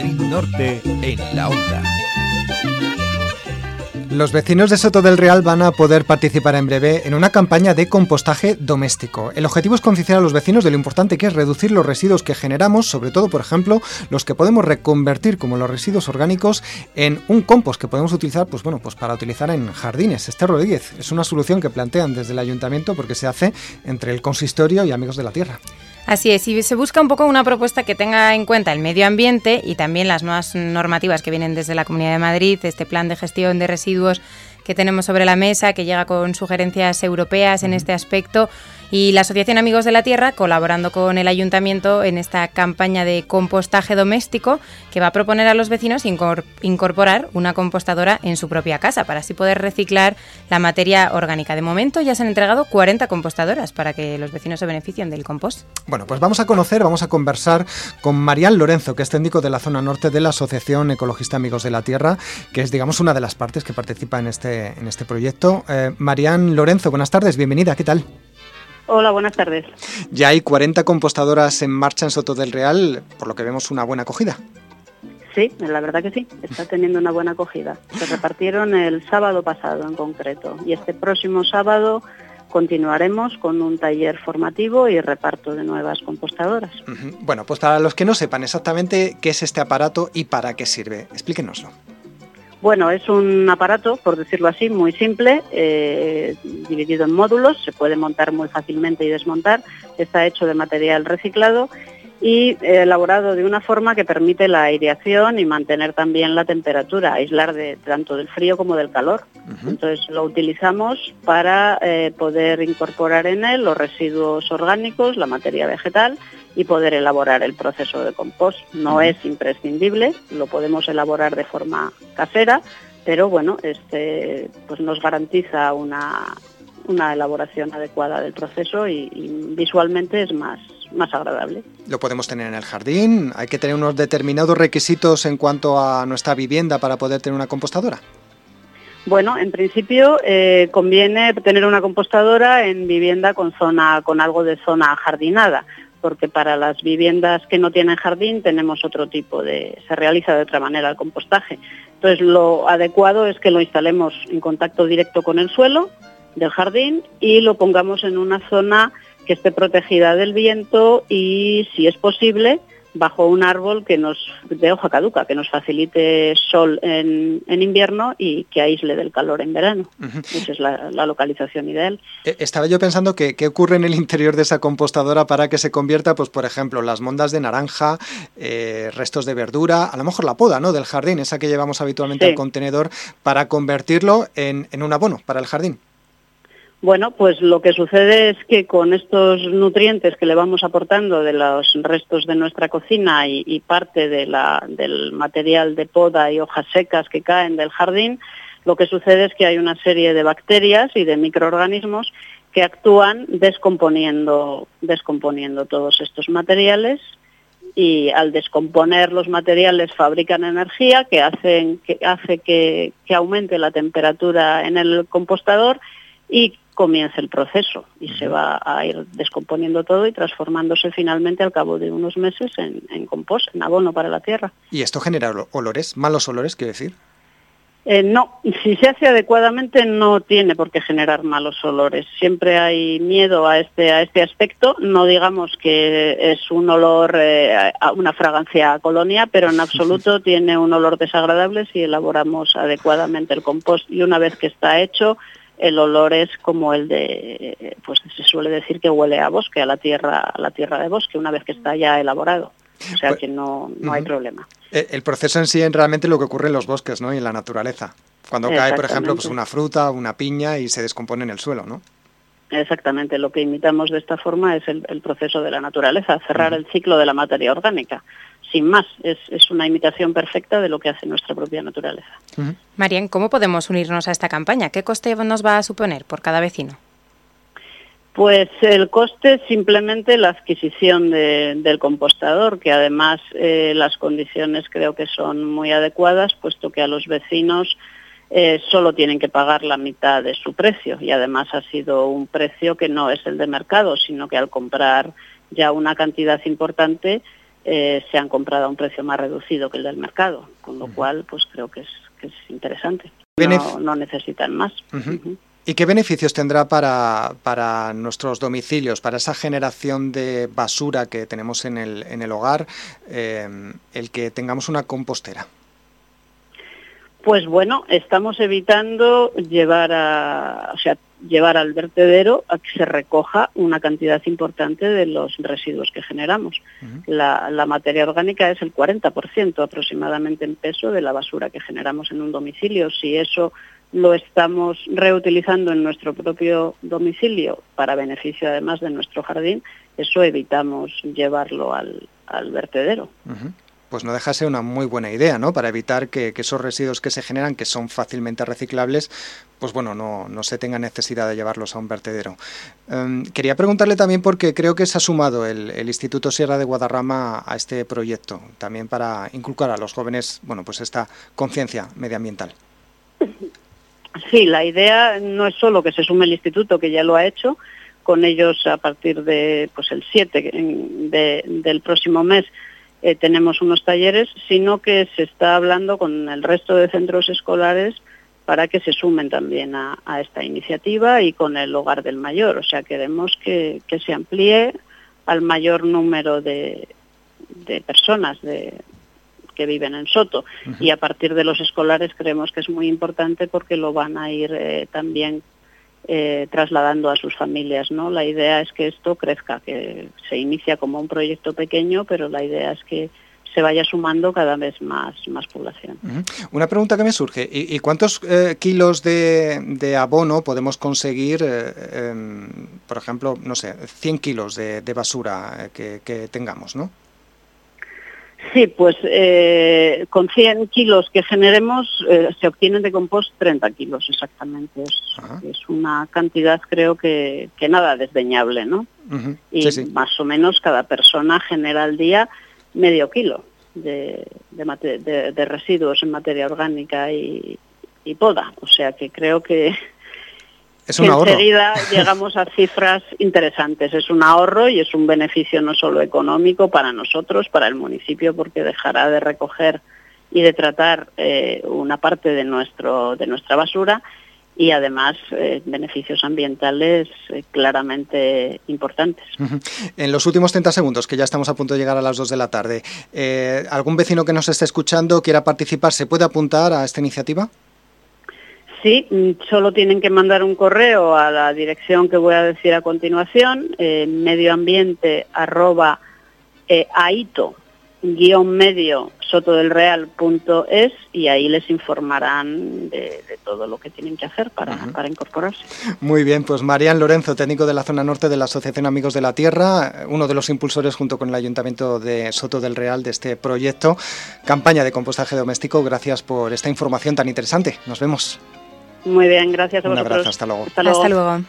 Madrid Norte en la onda. Los vecinos de Soto del Real van a poder participar en breve en una campaña de compostaje doméstico. El objetivo es concienciar a los vecinos de lo importante que es reducir los residuos que generamos, sobre todo, por ejemplo, los que podemos reconvertir como los residuos orgánicos en un compost que podemos utilizar, pues bueno, pues para utilizar en jardines. Este Rodríguez es una solución que plantean desde el ayuntamiento porque se hace entre el consistorio y amigos de la tierra. Así es, y se busca un poco una propuesta que tenga en cuenta el medio ambiente y también las nuevas normativas que vienen desde la Comunidad de Madrid, este plan de gestión de residuos que tenemos sobre la mesa, que llega con sugerencias europeas en este aspecto y la Asociación Amigos de la Tierra colaborando con el ayuntamiento en esta campaña de compostaje doméstico que va a proponer a los vecinos incorporar una compostadora en su propia casa para así poder reciclar la materia orgánica. De momento ya se han entregado 40 compostadoras para que los vecinos se beneficien del compost. Bueno, pues vamos a conocer, vamos a conversar con Marian Lorenzo, que es técnico de la zona norte de la Asociación Ecologista Amigos de la Tierra, que es, digamos, una de las partes que participa en este, en este proyecto. Eh, Marian Lorenzo, buenas tardes, bienvenida, ¿qué tal? Hola, buenas tardes. Ya hay 40 compostadoras en marcha en Soto del Real, por lo que vemos una buena acogida. Sí, la verdad que sí, está teniendo una buena acogida. Se repartieron el sábado pasado en concreto y este próximo sábado continuaremos con un taller formativo y reparto de nuevas compostadoras. Bueno, pues para los que no sepan exactamente qué es este aparato y para qué sirve, explíquenoslo. Bueno, es un aparato, por decirlo así, muy simple, eh, dividido en módulos, se puede montar muy fácilmente y desmontar, está hecho de material reciclado y elaborado de una forma que permite la aireación y mantener también la temperatura, aislar de, tanto del frío como del calor. Entonces lo utilizamos para eh, poder incorporar en él los residuos orgánicos, la materia vegetal y poder elaborar el proceso de compost. No es imprescindible, lo podemos elaborar de forma casera, pero bueno, este pues nos garantiza una, una elaboración adecuada del proceso y, visualmente es más, más agradable. Lo podemos tener en el jardín, hay que tener unos determinados requisitos en cuanto a nuestra vivienda para poder tener una compostadora. Bueno, en principio eh, conviene tener una compostadora en vivienda con zona, con algo de zona jardinada porque para las viviendas que no tienen jardín tenemos otro tipo de, se realiza de otra manera el compostaje. Entonces lo adecuado es que lo instalemos en contacto directo con el suelo del jardín y lo pongamos en una zona que esté protegida del viento y si es posible bajo un árbol que nos de hoja caduca, que nos facilite sol en, invierno y que aísle del calor en verano. Esa es la, localización ideal. Eh, estaba yo pensando que qué ocurre en el interior de esa compostadora para que se convierta, pues por ejemplo, las mondas de naranja, eh, restos de verdura, a lo mejor la poda ¿no? del jardín, esa que llevamos habitualmente al contenedor, para convertirlo en un abono para el jardín. Bueno, pues lo que sucede es que con estos nutrientes que le vamos aportando de los restos de nuestra cocina y, parte del material de poda y hojas secas que caen del jardín, lo que sucede es que hay una serie de bacterias y de microorganismos que actúan descomponiendo, descomponiendo todos estos materiales y al descomponer los materiales fabrican energía que, hace que aumente la temperatura en el compostador y comienza el proceso y se va a ir descomponiendo todo y transformándose finalmente al cabo de unos meses en, compost, en abono para la tierra. ¿Y esto genera olores, malos olores, quiero decir? Eh, no, si se hace adecuadamente no tiene por qué generar malos olores. Siempre hay miedo a este, a este aspecto. No digamos que es un olor, eh, una fragancia colonia, pero en absoluto tiene un olor desagradable si elaboramos adecuadamente el compost. Y una vez que está hecho, el olor es como el de, pues se suele decir que huele a bosque, a la tierra, a la tierra de bosque, una vez que está ya elaborado. O sea pues, que no, no hay problema. Eh, el proceso en sí es realmente lo que ocurre en los bosques ¿no? y en la naturaleza. Cuando cae, por ejemplo, pues una fruta, una piña y se descompone en el suelo, ¿no? Exactamente, lo que imitamos de esta forma es el, proceso de la naturaleza, cerrar el ciclo de la materia orgánica. Sin más, es, una imitación perfecta de lo que hace nuestra propia naturaleza. Marian, ¿cómo podemos unirnos a esta campaña? ¿Qué coste nos va a suponer por cada vecino? Pues el coste es simplemente la adquisición del compostador, que además eh, las condiciones creo que son muy adecuadas, puesto que a los vecinos eh, solo tienen que pagar la mitad de su precio y además ha sido un precio que no es el de mercado, sino que al comprar ya una cantidad importante eh, se han comprado a un precio más reducido que el del mercado, con lo cual pues creo que es, que es interesante. No, necesitan más. ¿Y qué beneficios tendrá para, para, nuestros domicilios, para esa generación de basura que tenemos en el, en el hogar, eh, el que tengamos una compostera? Pues bueno, estamos evitando llevar a, o sea, llevar al vertedero a que se recoja una cantidad importante de los residuos que generamos. la, la, materia orgánica es el 40% aproximadamente en peso de la basura que generamos en un domicilio. Si eso lo estamos reutilizando en nuestro propio domicilio para beneficio además de nuestro jardín, eso evitamos llevarlo al, al vertedero pues no deja de ser una muy buena idea, ¿no? Para evitar que, esos residuos que se generan, que son fácilmente reciclables, pues bueno, no, no se tenga necesidad de llevarlos a un vertedero. Em, quería preguntarle también porque creo que se ha sumado el, Instituto Sierra de Guadarrama a este proyecto, también para inculcar a los jóvenes, bueno, pues esta conciencia medioambiental. Sí, la idea no es solo que se sume el instituto, que ya lo ha hecho, con ellos a partir de pues el 7 del próximo mes eh, tenemos unos talleres, sino que se está hablando con el resto de centros escolares para que se sumen también a, esta iniciativa y con el hogar del mayor. O sea, queremos que, se amplíe al mayor número de, personas que viven en Soto. Y a partir de los escolares creemos que es muy importante porque lo van a ir eh, también eh, trasladando a sus familias. ¿no? La idea es que esto crezca, que se inicia como un proyecto pequeño, pero la idea es que se vaya sumando cada vez más, más población. Una pregunta que me surge, ¿y, cuántos eh, kilos de, abono podemos conseguir, eh, em, por ejemplo, no sé, 100 kilos de, basura que, que, tengamos, ¿no? Sí, pues eh, con 100 kilos que generemos eh, se obtienen de compost 30 kilos exactamente. Es, una cantidad creo que, nada desdeñable, ¿no? Y más o menos cada persona genera al día medio kilo de, de, residuos en materia orgánica y, y poda. O sea que creo que es un ahorro. Enseguida llegamos a cifras interesantes. Es un ahorro y es un beneficio no solo económico para nosotros, para el municipio, porque dejará de recoger y de tratar eh, una parte de, nuestro, de nuestra basura y además eh, beneficios ambientales eh, claramente importantes. En los últimos 30 segundos, que ya estamos a punto de llegar a las 2 de la tarde, ¿algún vecino que nos esté escuchando quiera participar, se puede apuntar a esta iniciativa? Sí, mm, solo tienen que mandar un correo a la dirección que voy a decir a continuación, eh, medioambiente arroba eh, aito guion medio sotodelreal.es y ahí les informarán de, todo lo que tienen que hacer para, para, incorporarse. Muy bien, pues Marian Lorenzo, técnico de la zona norte de la Asociación Amigos de la Tierra, uno de los impulsores junto con el Ayuntamiento de Soto del Real de este proyecto, campaña de compostaje doméstico. Gracias por esta información tan interesante. Nos vemos. Muy bien, gracias a vosotros. Un abrazo, hasta luego. Hasta luego.